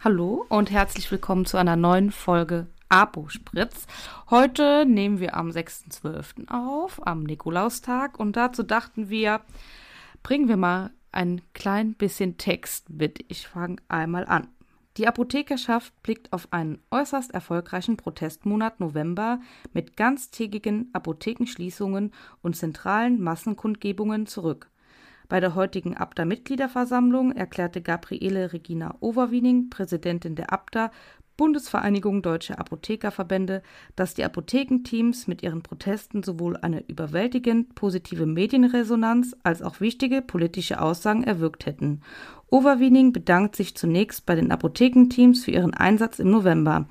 Hallo und herzlich willkommen zu einer neuen Folge Apo Spritz. Heute nehmen wir am 6.12. auf, am Nikolaustag und dazu dachten wir, bringen wir mal ein klein bisschen Text mit. Ich fange einmal an. Die Apothekerschaft blickt auf einen äußerst erfolgreichen Protestmonat November mit ganztägigen Apothekenschließungen und zentralen Massenkundgebungen zurück. Bei der heutigen ABDA-Mitgliederversammlung erklärte Gabriele Regina Overwiening, Präsidentin der ABDA, Bundesvereinigung Deutsche Apothekerverbände, dass die Apothekenteams mit ihren Protesten sowohl eine überwältigend positive Medienresonanz als auch wichtige politische Aussagen erwirkt hätten. Overwiening bedankt sich zunächst bei den Apothekenteams für ihren Einsatz im November.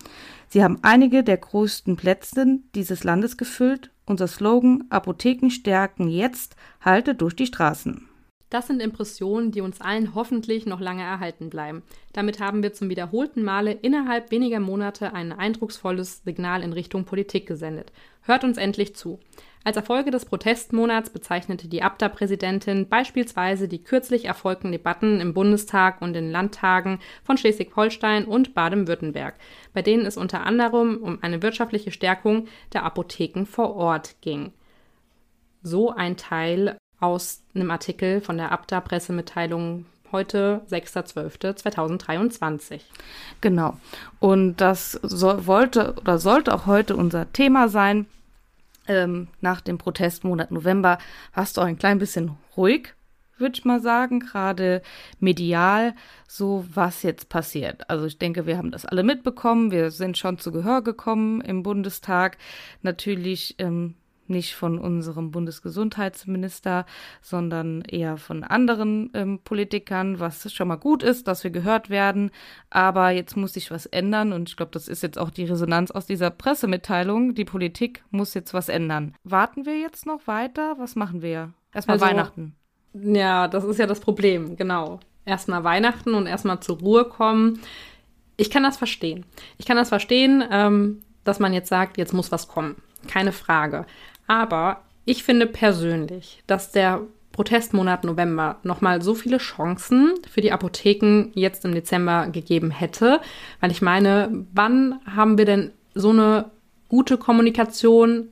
Sie haben einige der größten Plätze dieses Landes gefüllt. Unser Slogan Apotheken stärken jetzt halte durch die Straßen. Das sind Impressionen, die uns allen hoffentlich noch lange erhalten bleiben. Damit haben wir zum wiederholten Male innerhalb weniger Monate ein eindrucksvolles Signal in Richtung Politik gesendet. Hört uns endlich zu. Als Erfolge des Protestmonats bezeichnete die ABDA-Präsidentin beispielsweise die kürzlich erfolgten Debatten im Bundestag und in Landtagen von Schleswig-Holstein und Baden-Württemberg, bei denen es unter anderem um eine wirtschaftliche Stärkung der Apotheken vor Ort ging. So ein Teil aus einem Artikel von der ABDA-Pressemitteilung heute 6.12.2023. Genau. Und das so, wollte oder sollte auch heute unser Thema sein. Ähm, nach dem Protestmonat November hast du auch ein klein bisschen ruhig, würde ich mal sagen, gerade medial, so was jetzt passiert. Also ich denke, wir haben das alle mitbekommen. Wir sind schon zu Gehör gekommen im Bundestag. Natürlich ähm, nicht von unserem Bundesgesundheitsminister, sondern eher von anderen ähm, Politikern, was schon mal gut ist, dass wir gehört werden. Aber jetzt muss sich was ändern und ich glaube, das ist jetzt auch die Resonanz aus dieser Pressemitteilung. Die Politik muss jetzt was ändern. Warten wir jetzt noch weiter? Was machen wir? Erstmal also, Weihnachten. Ja, das ist ja das Problem, genau. Erstmal Weihnachten und erstmal zur Ruhe kommen. Ich kann das verstehen. Ich kann das verstehen, ähm, dass man jetzt sagt, jetzt muss was kommen. Keine Frage. Aber ich finde persönlich, dass der Protestmonat November nochmal so viele Chancen für die Apotheken jetzt im Dezember gegeben hätte. Weil ich meine, wann haben wir denn so eine gute Kommunikation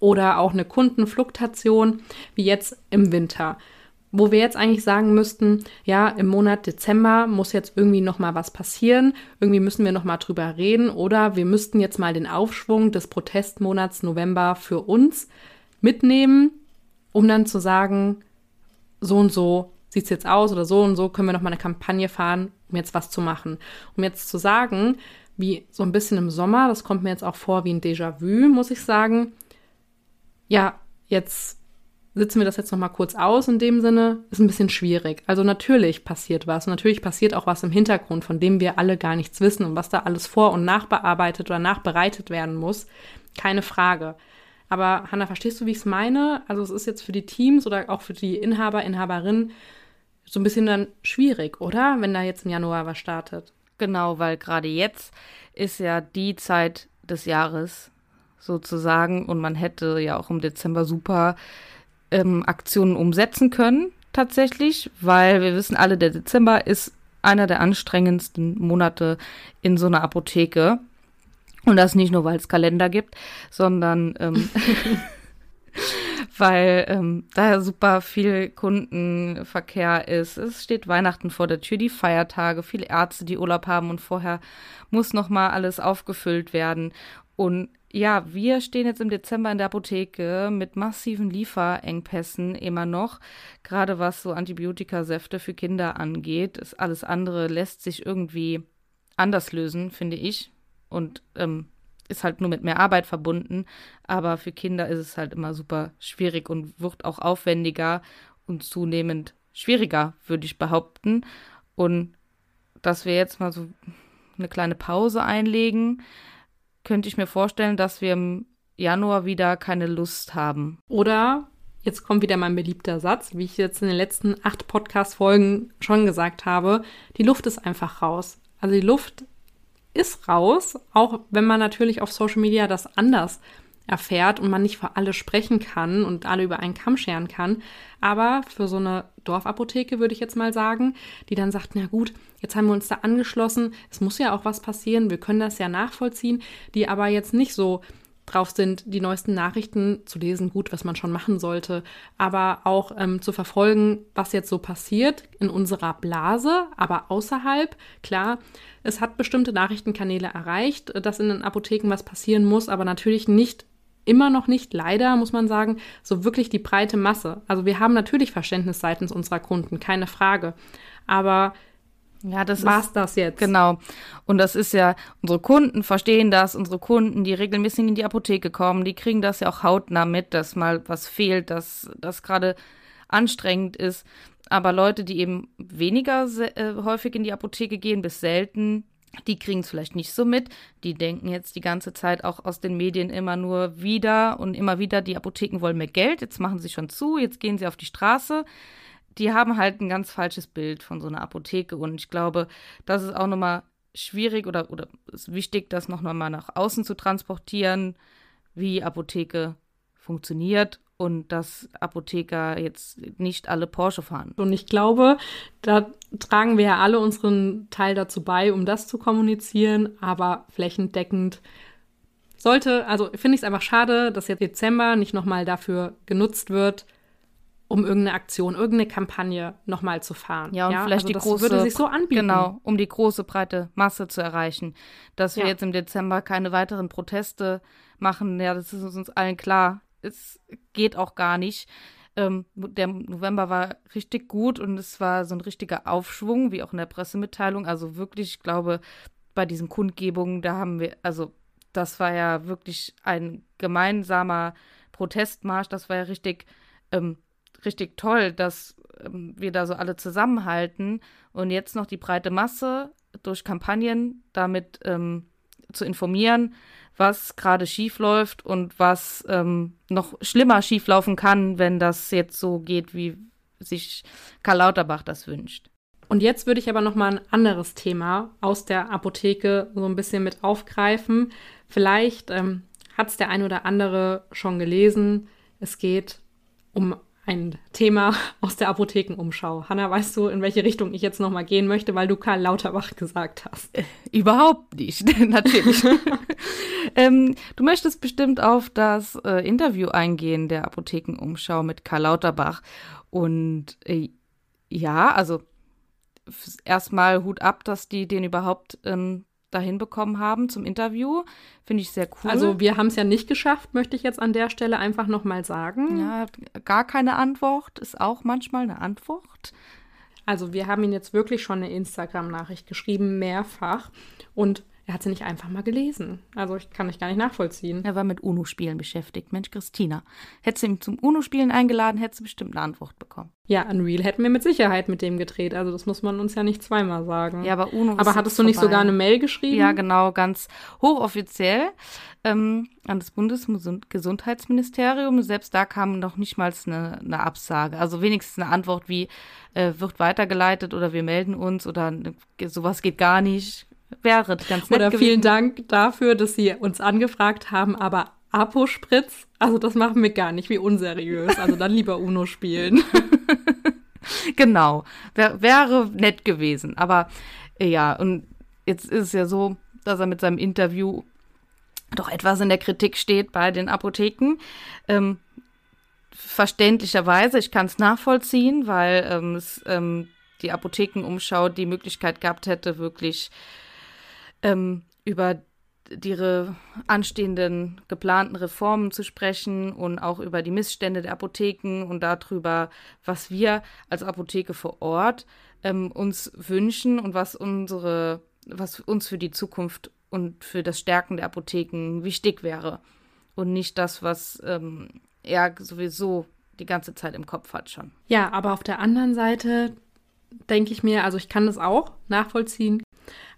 oder auch eine Kundenfluktuation wie jetzt im Winter? Wo wir jetzt eigentlich sagen müssten, ja, im Monat Dezember muss jetzt irgendwie noch mal was passieren, irgendwie müssen wir noch mal drüber reden oder wir müssten jetzt mal den Aufschwung des Protestmonats November für uns mitnehmen, um dann zu sagen, so und so sieht es jetzt aus oder so und so können wir noch mal eine Kampagne fahren, um jetzt was zu machen. Um jetzt zu sagen, wie so ein bisschen im Sommer, das kommt mir jetzt auch vor wie ein Déjà-vu, muss ich sagen. Ja, jetzt sitzen wir das jetzt nochmal kurz aus in dem Sinne, ist ein bisschen schwierig. Also natürlich passiert was. Und natürlich passiert auch was im Hintergrund, von dem wir alle gar nichts wissen und was da alles vor- und nachbearbeitet oder nachbereitet werden muss. Keine Frage. Aber Hanna, verstehst du, wie ich es meine? Also es ist jetzt für die Teams oder auch für die Inhaber, Inhaberinnen so ein bisschen dann schwierig, oder? Wenn da jetzt im Januar was startet. Genau, weil gerade jetzt ist ja die Zeit des Jahres sozusagen und man hätte ja auch im Dezember super ähm, Aktionen umsetzen können, tatsächlich, weil wir wissen alle, der Dezember ist einer der anstrengendsten Monate in so einer Apotheke. Und das nicht nur, weil es Kalender gibt, sondern ähm, weil ähm, da super viel Kundenverkehr ist. Es steht Weihnachten vor der Tür, die Feiertage, viele Ärzte, die Urlaub haben und vorher muss noch mal alles aufgefüllt werden. Und ja, wir stehen jetzt im Dezember in der Apotheke mit massiven Lieferengpässen immer noch, gerade was so Antibiotikasäfte für Kinder angeht. Das alles andere lässt sich irgendwie anders lösen, finde ich. Und ähm, ist halt nur mit mehr Arbeit verbunden. Aber für Kinder ist es halt immer super schwierig und wird auch aufwendiger und zunehmend schwieriger, würde ich behaupten. Und dass wir jetzt mal so eine kleine Pause einlegen, könnte ich mir vorstellen, dass wir im Januar wieder keine Lust haben. Oder jetzt kommt wieder mein beliebter Satz, wie ich jetzt in den letzten acht Podcast-Folgen schon gesagt habe, die Luft ist einfach raus. Also die Luft ist raus, auch wenn man natürlich auf Social Media das anders erfährt und man nicht für alle sprechen kann und alle über einen Kamm scheren kann. Aber für so eine Dorfapotheke würde ich jetzt mal sagen, die dann sagt, na gut, jetzt haben wir uns da angeschlossen, es muss ja auch was passieren, wir können das ja nachvollziehen, die aber jetzt nicht so drauf sind, die neuesten Nachrichten zu lesen, gut, was man schon machen sollte, aber auch ähm, zu verfolgen, was jetzt so passiert in unserer Blase, aber außerhalb. Klar, es hat bestimmte Nachrichtenkanäle erreicht, dass in den Apotheken was passieren muss, aber natürlich nicht immer noch nicht, leider muss man sagen, so wirklich die breite Masse. Also wir haben natürlich Verständnis seitens unserer Kunden, keine Frage. Aber ja, das war's das jetzt. Genau. Und das ist ja, unsere Kunden verstehen das, unsere Kunden, die regelmäßig in die Apotheke kommen, die kriegen das ja auch hautnah mit, dass mal was fehlt, dass das gerade anstrengend ist. Aber Leute, die eben weniger äh, häufig in die Apotheke gehen, bis selten, die kriegen es vielleicht nicht so mit. Die denken jetzt die ganze Zeit auch aus den Medien immer nur wieder und immer wieder, die Apotheken wollen mehr Geld, jetzt machen sie schon zu, jetzt gehen sie auf die Straße die haben halt ein ganz falsches Bild von so einer Apotheke. Und ich glaube, das ist auch nochmal schwierig oder, oder ist wichtig, das noch mal nach außen zu transportieren, wie Apotheke funktioniert und dass Apotheker jetzt nicht alle Porsche fahren. Und ich glaube, da tragen wir ja alle unseren Teil dazu bei, um das zu kommunizieren, aber flächendeckend sollte, also finde ich es einfach schade, dass jetzt Dezember nicht nochmal dafür genutzt wird, um irgendeine Aktion, irgendeine Kampagne nochmal zu fahren. Ja, und ja? vielleicht also die große, würde sich so anbieten. Genau, um die große breite Masse zu erreichen. Dass wir ja. jetzt im Dezember keine weiteren Proteste machen, ja, das ist uns allen klar. Es geht auch gar nicht. Ähm, der November war richtig gut und es war so ein richtiger Aufschwung, wie auch in der Pressemitteilung. Also wirklich, ich glaube, bei diesen Kundgebungen, da haben wir, also das war ja wirklich ein gemeinsamer Protestmarsch. Das war ja richtig ähm, richtig toll, dass ähm, wir da so alle zusammenhalten und jetzt noch die breite Masse durch Kampagnen damit ähm, zu informieren, was gerade schief läuft und was ähm, noch schlimmer schieflaufen kann, wenn das jetzt so geht, wie sich Karl Lauterbach das wünscht. Und jetzt würde ich aber noch mal ein anderes Thema aus der Apotheke so ein bisschen mit aufgreifen. Vielleicht ähm, hat es der ein oder andere schon gelesen. Es geht um ein Thema aus der Apothekenumschau. Hanna, weißt du, in welche Richtung ich jetzt nochmal gehen möchte, weil du Karl Lauterbach gesagt hast? Äh, überhaupt nicht, natürlich. ähm, du möchtest bestimmt auf das äh, Interview eingehen der Apothekenumschau mit Karl Lauterbach. Und äh, ja, also erstmal Hut ab, dass die den überhaupt ähm, dahin bekommen haben zum Interview. Finde ich sehr cool. Also wir haben es ja nicht geschafft, möchte ich jetzt an der Stelle einfach nochmal sagen. Ja, gar keine Antwort ist auch manchmal eine Antwort. Also wir haben ihn jetzt wirklich schon eine Instagram-Nachricht geschrieben, mehrfach. Und er hat sie nicht einfach mal gelesen. Also ich kann ich gar nicht nachvollziehen. Er war mit UNO-Spielen beschäftigt. Mensch, Christina. Hättest du ihn zum UNO-Spielen eingeladen, hättest du bestimmt eine Antwort bekommen. Ja, Unreal hätten wir mit Sicherheit mit dem gedreht. Also das muss man uns ja nicht zweimal sagen. Ja, aber UNO Aber hattest du nicht sogar eine Mail geschrieben? Ja, genau, ganz hochoffiziell ähm, an das Bundesgesundheitsministerium. Selbst da kam noch nicht mal eine, eine Absage. Also wenigstens eine Antwort wie äh, wird weitergeleitet oder wir melden uns oder sowas geht gar nicht wäre ganz nett Oder gewesen. vielen Dank dafür, dass Sie uns angefragt haben, aber Apo-Spritz, also das machen wir gar nicht, wie unseriös. Also dann lieber Uno spielen. genau, Wär, wäre nett gewesen. Aber ja, und jetzt ist es ja so, dass er mit seinem Interview doch etwas in der Kritik steht bei den Apotheken. Ähm, verständlicherweise, ich kann es nachvollziehen, weil ähm, es, ähm, die Apothekenumschau die Möglichkeit gehabt hätte, wirklich ähm, über ihre anstehenden geplanten Reformen zu sprechen und auch über die Missstände der Apotheken und darüber, was wir als Apotheke vor Ort ähm, uns wünschen und was unsere, was uns für die Zukunft und für das Stärken der Apotheken wichtig wäre. Und nicht das, was ähm, er sowieso die ganze Zeit im Kopf hat schon. Ja, aber auf der anderen Seite denke ich mir, also ich kann das auch nachvollziehen,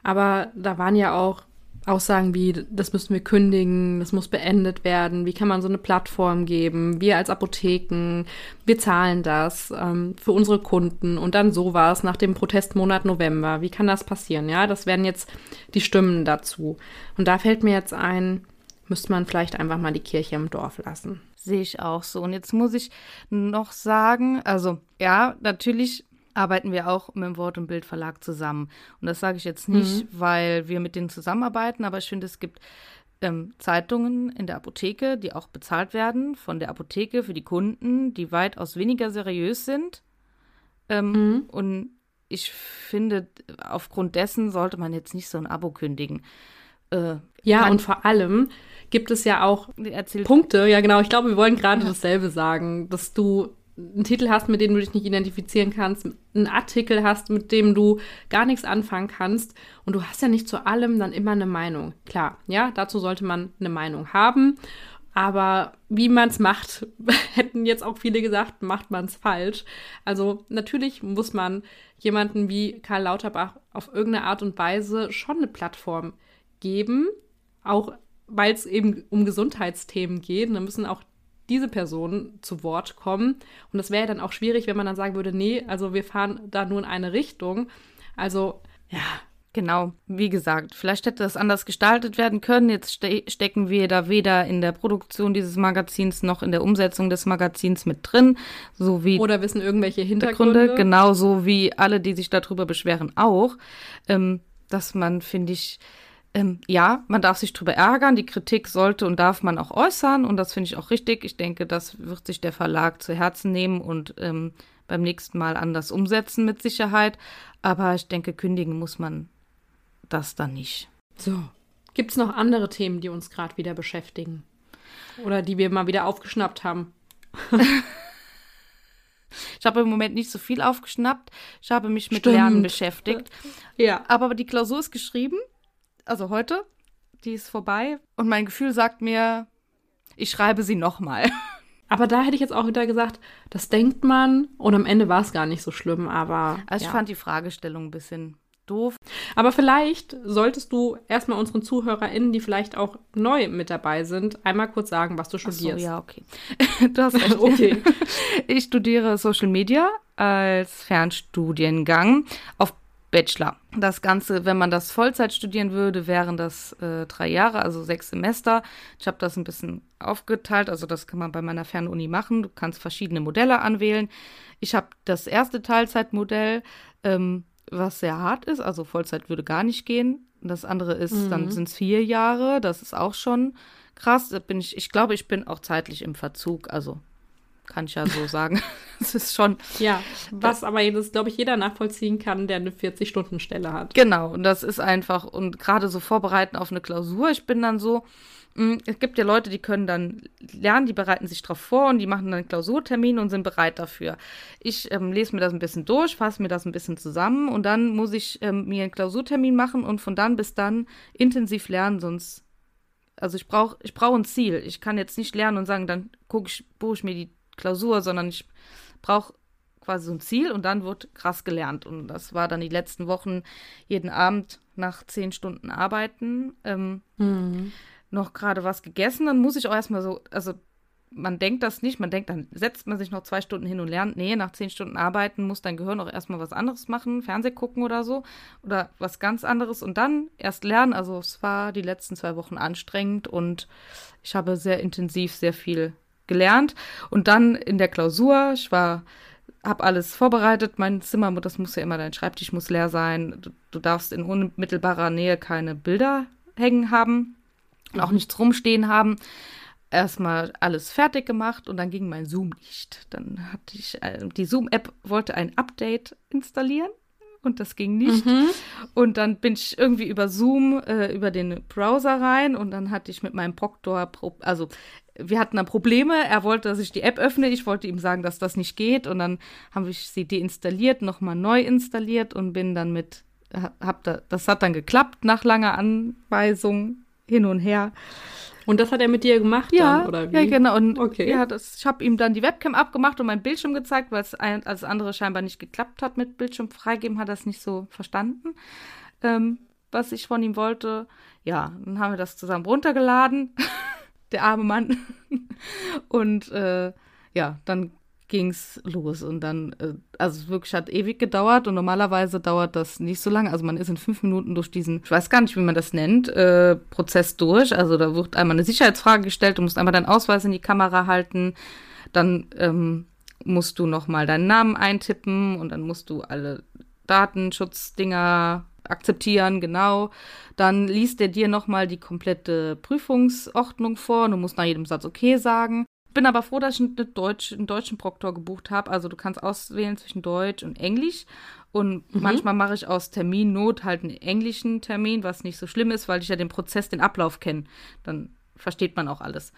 aber da waren ja auch Aussagen wie, das müssen wir kündigen, das muss beendet werden, wie kann man so eine Plattform geben, wir als Apotheken, wir zahlen das ähm, für unsere Kunden und dann sowas nach dem Protestmonat November, wie kann das passieren? Ja, das werden jetzt die Stimmen dazu. Und da fällt mir jetzt ein, müsste man vielleicht einfach mal die Kirche im Dorf lassen. Sehe ich auch so. Und jetzt muss ich noch sagen, also ja, natürlich arbeiten wir auch mit dem Wort- und Bildverlag zusammen. Und das sage ich jetzt nicht, mhm. weil wir mit denen zusammenarbeiten, aber ich finde, es gibt ähm, Zeitungen in der Apotheke, die auch bezahlt werden von der Apotheke für die Kunden, die weitaus weniger seriös sind. Ähm, mhm. Und ich finde, aufgrund dessen sollte man jetzt nicht so ein Abo kündigen. Äh, ja, und vor allem gibt es ja auch Punkte, ja genau, ich glaube, wir wollen gerade dasselbe sagen, dass du einen Titel hast, mit dem du dich nicht identifizieren kannst, einen Artikel hast, mit dem du gar nichts anfangen kannst und du hast ja nicht zu allem dann immer eine Meinung. Klar, ja, dazu sollte man eine Meinung haben, aber wie man es macht, hätten jetzt auch viele gesagt, macht man es falsch. Also natürlich muss man jemanden wie Karl Lauterbach auf irgendeine Art und Weise schon eine Plattform geben, auch weil es eben um Gesundheitsthemen geht. Da müssen auch diese Personen zu Wort kommen. Und das wäre ja dann auch schwierig, wenn man dann sagen würde, nee, also wir fahren da nur in eine Richtung. Also, ja. Genau, wie gesagt, vielleicht hätte das anders gestaltet werden können. Jetzt ste stecken wir da weder in der Produktion dieses Magazins noch in der Umsetzung des Magazins mit drin, so wie oder wissen irgendwelche Hintergründe, genauso wie alle, die sich darüber beschweren, auch, ähm, dass man finde ich ähm, ja, man darf sich drüber ärgern. Die Kritik sollte und darf man auch äußern. Und das finde ich auch richtig. Ich denke, das wird sich der Verlag zu Herzen nehmen und ähm, beim nächsten Mal anders umsetzen mit Sicherheit. Aber ich denke, kündigen muss man das dann nicht. So. Gibt es noch andere Themen, die uns gerade wieder beschäftigen? Oder die wir mal wieder aufgeschnappt haben? Ich habe im Moment nicht so viel aufgeschnappt. Ich habe mich mit Stimmt. Lernen beschäftigt. Ja. Aber die Klausur ist geschrieben also heute, die ist vorbei. Und mein Gefühl sagt mir, ich schreibe sie nochmal. Aber da hätte ich jetzt auch wieder gesagt, das denkt man und am Ende war es gar nicht so schlimm, aber. Also ich ja. fand die Fragestellung ein bisschen doof. Aber vielleicht solltest du erstmal unseren ZuhörerInnen, die vielleicht auch neu mit dabei sind, einmal kurz sagen, was du studierst. So, ja, okay. du hast recht. okay. Ich studiere Social Media als Fernstudiengang auf Bachelor. Das Ganze, wenn man das Vollzeit studieren würde, wären das äh, drei Jahre, also sechs Semester. Ich habe das ein bisschen aufgeteilt, also das kann man bei meiner Fernuni machen. Du kannst verschiedene Modelle anwählen. Ich habe das erste Teilzeitmodell, ähm, was sehr hart ist, also Vollzeit würde gar nicht gehen. Das andere ist, mhm. dann sind es vier Jahre, das ist auch schon krass. Da bin ich, ich glaube, ich bin auch zeitlich im Verzug, also kann ich ja so sagen. Es ist schon. Ja, was aber jetzt, glaube ich, jeder nachvollziehen kann, der eine 40-Stunden-Stelle hat. Genau, und das ist einfach, und gerade so vorbereiten auf eine Klausur, ich bin dann so, hm, es gibt ja Leute, die können dann lernen, die bereiten sich darauf vor und die machen dann einen Klausurtermin und sind bereit dafür. Ich ähm, lese mir das ein bisschen durch, fasse mir das ein bisschen zusammen und dann muss ich ähm, mir einen Klausurtermin machen und von dann bis dann intensiv lernen, sonst also ich brauche ich brauch ein Ziel. Ich kann jetzt nicht lernen und sagen, dann gucke ich, buche ich mir die Klausur, sondern ich brauche quasi so ein Ziel und dann wird krass gelernt. Und das war dann die letzten Wochen jeden Abend nach zehn Stunden arbeiten. Ähm, mhm. Noch gerade was gegessen, dann muss ich auch erstmal so, also man denkt das nicht, man denkt, dann setzt man sich noch zwei Stunden hin und lernt. Nee, nach zehn Stunden arbeiten muss dein Gehirn auch erstmal was anderes machen, Fernseh gucken oder so. Oder was ganz anderes und dann erst lernen. Also es war die letzten zwei Wochen anstrengend und ich habe sehr intensiv sehr viel gelernt. Und dann in der Klausur, ich war, habe alles vorbereitet. Mein Zimmer, das muss ja immer, dein Schreibtisch muss leer sein. Du, du darfst in unmittelbarer Nähe keine Bilder hängen haben und auch mhm. nichts rumstehen haben. Erstmal alles fertig gemacht und dann ging mein Zoom nicht. Dann hatte ich, äh, die Zoom-App wollte ein Update installieren und das ging nicht. Mhm. Und dann bin ich irgendwie über Zoom, äh, über den Browser rein und dann hatte ich mit meinem Proctor, also wir hatten dann Probleme. Er wollte, dass ich die App öffne. Ich wollte ihm sagen, dass das nicht geht. Und dann habe ich sie deinstalliert, nochmal neu installiert und bin dann mit, hab da, das hat dann geklappt nach langer Anweisung hin und her. Und das hat er mit dir gemacht ja, dann, oder wie? Ja, genau. Und okay. ja, das, ich habe ihm dann die Webcam abgemacht und mein Bildschirm gezeigt, weil es als andere scheinbar nicht geklappt hat mit Bildschirm freigeben, hat er es nicht so verstanden, ähm, was ich von ihm wollte. Ja, dann haben wir das zusammen runtergeladen. der arme Mann. und äh, ja, dann ging's los und dann, äh, also wirklich hat ewig gedauert und normalerweise dauert das nicht so lange. Also man ist in fünf Minuten durch diesen, ich weiß gar nicht, wie man das nennt, äh, Prozess durch. Also da wird einmal eine Sicherheitsfrage gestellt, du musst einmal deinen Ausweis in die Kamera halten, dann ähm, musst du nochmal deinen Namen eintippen und dann musst du alle Datenschutzdinger akzeptieren, genau. Dann liest er dir nochmal die komplette Prüfungsordnung vor. Du musst nach jedem Satz okay sagen. Bin aber froh, dass ich einen, Deutsch, einen deutschen Proktor gebucht habe. Also du kannst auswählen zwischen Deutsch und Englisch. Und mhm. manchmal mache ich aus Terminnot halt einen englischen Termin, was nicht so schlimm ist, weil ich ja den Prozess, den Ablauf kenne. Dann versteht man auch alles.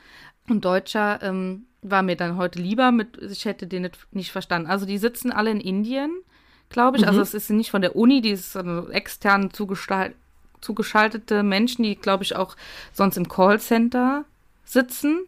Und Deutscher ähm, war mir dann heute lieber, mit, ich hätte den nicht, nicht verstanden. Also die sitzen alle in Indien, glaube ich. Also mhm. Also es ist nicht von der Uni, die ist also extern zugeschaltete Menschen, die, glaube ich, auch sonst im Callcenter sitzen.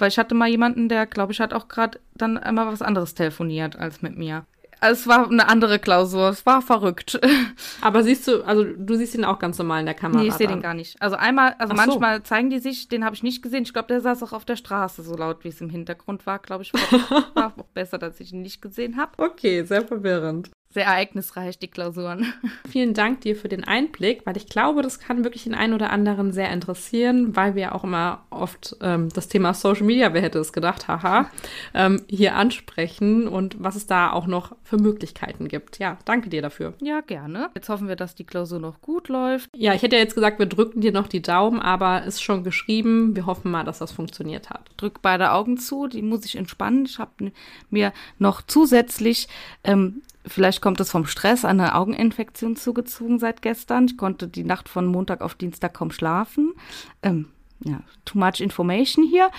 Weil ich hatte mal jemanden, der, glaube ich, hat auch gerade dann einmal was anderes telefoniert als mit mir. Also es war eine andere Klausur. Es war verrückt. Aber siehst du, also du siehst ihn auch ganz normal in der Kamera. Nee, ich sehe den gar nicht. Also einmal, also Ach manchmal so. zeigen die sich, den habe ich nicht gesehen. Ich glaube, der saß auch auf der Straße, so laut wie es im Hintergrund war, glaube ich. War auch besser, dass ich ihn nicht gesehen habe. Okay, sehr verwirrend sehr ereignisreich, die Klausuren. Vielen Dank dir für den Einblick, weil ich glaube, das kann wirklich den einen oder anderen sehr interessieren, weil wir auch immer oft ähm, das Thema Social Media, wer hätte es gedacht, haha, ähm, hier ansprechen und was es da auch noch für Möglichkeiten gibt. Ja, danke dir dafür. Ja, gerne. Jetzt hoffen wir, dass die Klausur noch gut läuft. Ja, ich hätte ja jetzt gesagt, wir drücken dir noch die Daumen, aber ist schon geschrieben. Wir hoffen mal, dass das funktioniert hat. Drück beide Augen zu, die muss ich entspannen. Ich habe mir noch zusätzlich ähm, Vielleicht kommt es vom Stress, eine Augeninfektion zugezogen seit gestern. Ich konnte die Nacht von Montag auf Dienstag kaum schlafen. Ähm, ja, too much information hier.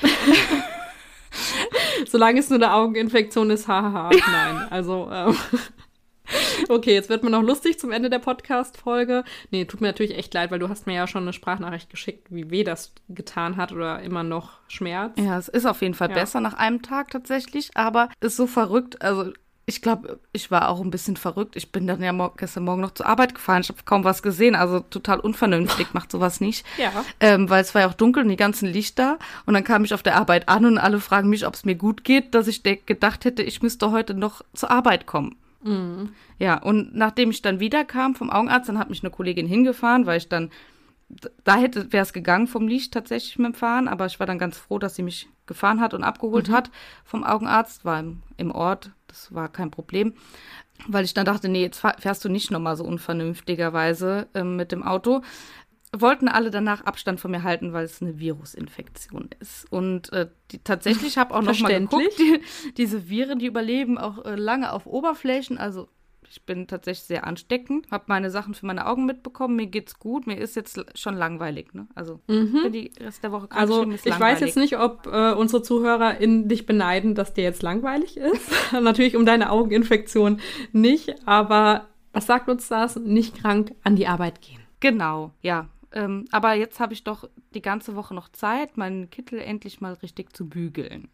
Solange es nur eine Augeninfektion ist, haha. Nein, also. Ähm, okay, jetzt wird mir noch lustig zum Ende der Podcast-Folge. Nee, tut mir natürlich echt leid, weil du hast mir ja schon eine Sprachnachricht geschickt, wie weh das getan hat oder immer noch Schmerz. Ja, es ist auf jeden Fall ja. besser nach einem Tag tatsächlich, aber ist so verrückt. Also ich glaube, ich war auch ein bisschen verrückt. Ich bin dann ja mor gestern Morgen noch zur Arbeit gefahren. Ich habe kaum was gesehen. Also total unvernünftig, macht sowas nicht. Ja. Ähm, weil es war ja auch dunkel und die ganzen Lichter. Und dann kam ich auf der Arbeit an und alle fragen mich, ob es mir gut geht, dass ich gedacht hätte, ich müsste heute noch zur Arbeit kommen. Mhm. Ja, und nachdem ich dann wiederkam vom Augenarzt, dann hat mich eine Kollegin hingefahren, weil ich dann da hätte wäre es gegangen vom Licht tatsächlich mit dem Fahren, aber ich war dann ganz froh, dass sie mich gefahren hat und abgeholt mhm. hat vom Augenarzt, war im, im Ort, das war kein Problem, weil ich dann dachte, nee, jetzt fährst du nicht nochmal so unvernünftigerweise äh, mit dem Auto. Wollten alle danach Abstand von mir halten, weil es eine Virusinfektion ist. Und äh, die, tatsächlich habe auch noch mal geguckt, die, diese Viren, die überleben auch äh, lange auf Oberflächen, also ich bin tatsächlich sehr ansteckend, habe meine Sachen für meine Augen mitbekommen, mir geht's gut, mir ist jetzt schon langweilig. Ne? Also mhm. die Rest der Woche Also ich langweilig. weiß jetzt nicht, ob äh, unsere Zuhörer in dich beneiden, dass dir jetzt langweilig ist. Natürlich um deine Augeninfektion nicht, aber was sagt uns das? Nicht krank an die Arbeit gehen. Genau, ja. Ähm, aber jetzt habe ich doch die ganze Woche noch Zeit, meinen Kittel endlich mal richtig zu bügeln.